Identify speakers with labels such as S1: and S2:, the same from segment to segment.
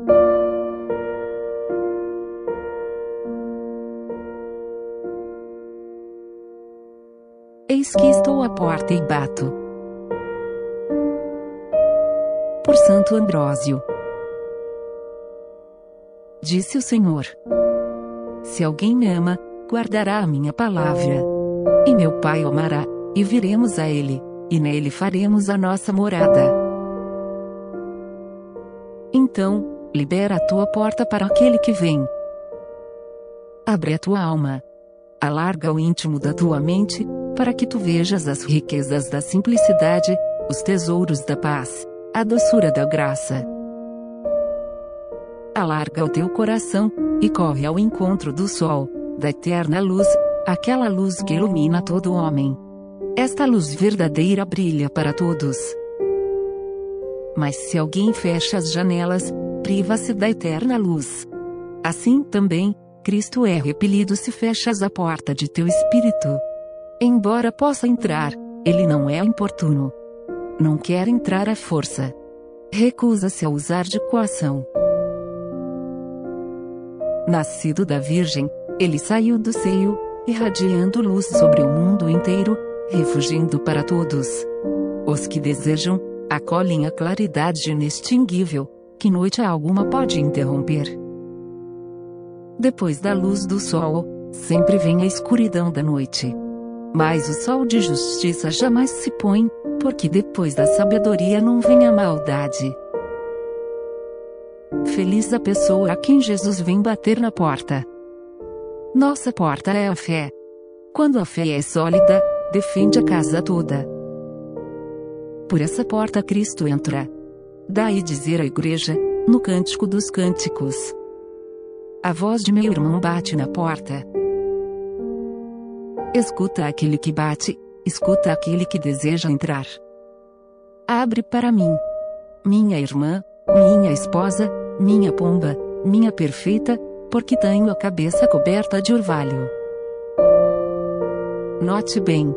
S1: Eis que estou à porta e bato. Por Santo Ambrósio. Disse o Senhor: Se alguém me ama, guardará a minha palavra. E meu Pai o amará, e viremos a ele, e nele faremos a nossa morada. Então, libera a tua porta para aquele que vem. Abre a tua alma. Alarga o íntimo da tua mente, para que tu vejas as riquezas da simplicidade, os tesouros da paz, a doçura da graça. Alarga o teu coração, e corre ao encontro do sol, da eterna luz, aquela luz que ilumina todo homem. Esta luz verdadeira brilha para todos. Mas se alguém fecha as janelas, priva-se da eterna luz. Assim também, Cristo é repelido se fechas a porta de teu espírito. Embora possa entrar, ele não é importuno. Não quer entrar à força. Recusa-se a usar de coação. Nascido da Virgem, ele saiu do seio, irradiando luz sobre o mundo inteiro, refugindo para todos. Os que desejam, acolhem a claridade inextinguível, que noite alguma pode interromper. Depois da luz do sol, sempre vem a escuridão da noite. Mas o sol de justiça jamais se põe, porque depois da sabedoria não vem a maldade. Feliz a pessoa a quem Jesus vem bater na porta. Nossa porta é a fé. Quando a fé é sólida, defende a casa toda. Por essa porta Cristo entra. Daí dizer à igreja, no Cântico dos Cânticos: A voz de meu irmão bate na porta. Escuta aquele que bate, escuta aquele que deseja entrar. Abre para mim. Minha irmã, minha esposa, minha pomba, minha perfeita, porque tenho a cabeça coberta de orvalho. Note bem.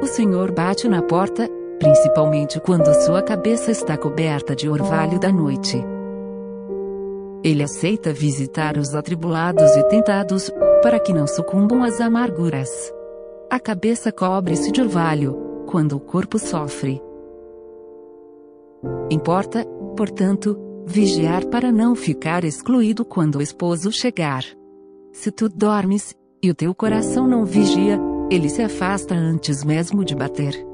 S1: O Senhor bate na porta, principalmente quando sua cabeça está coberta de orvalho da noite. Ele aceita visitar os atribulados e tentados, para que não sucumbam às amarguras. A cabeça cobre-se de orvalho, quando o corpo sofre. Importa, portanto, vigiar para não ficar excluído quando o esposo chegar. Se tu dormes, e o teu coração não vigia, ele se afasta antes mesmo de bater.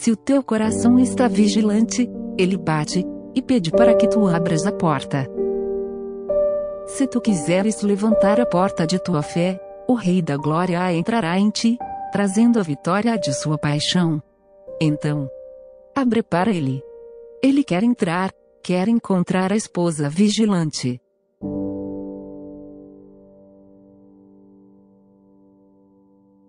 S1: Se o teu coração está vigilante, ele bate, e pede para que tu abras a porta. Se tu quiseres levantar a porta de tua fé, o Rei da Glória entrará em ti, trazendo a vitória de sua paixão. Então, abre para ele. Ele quer entrar, quer encontrar a esposa vigilante.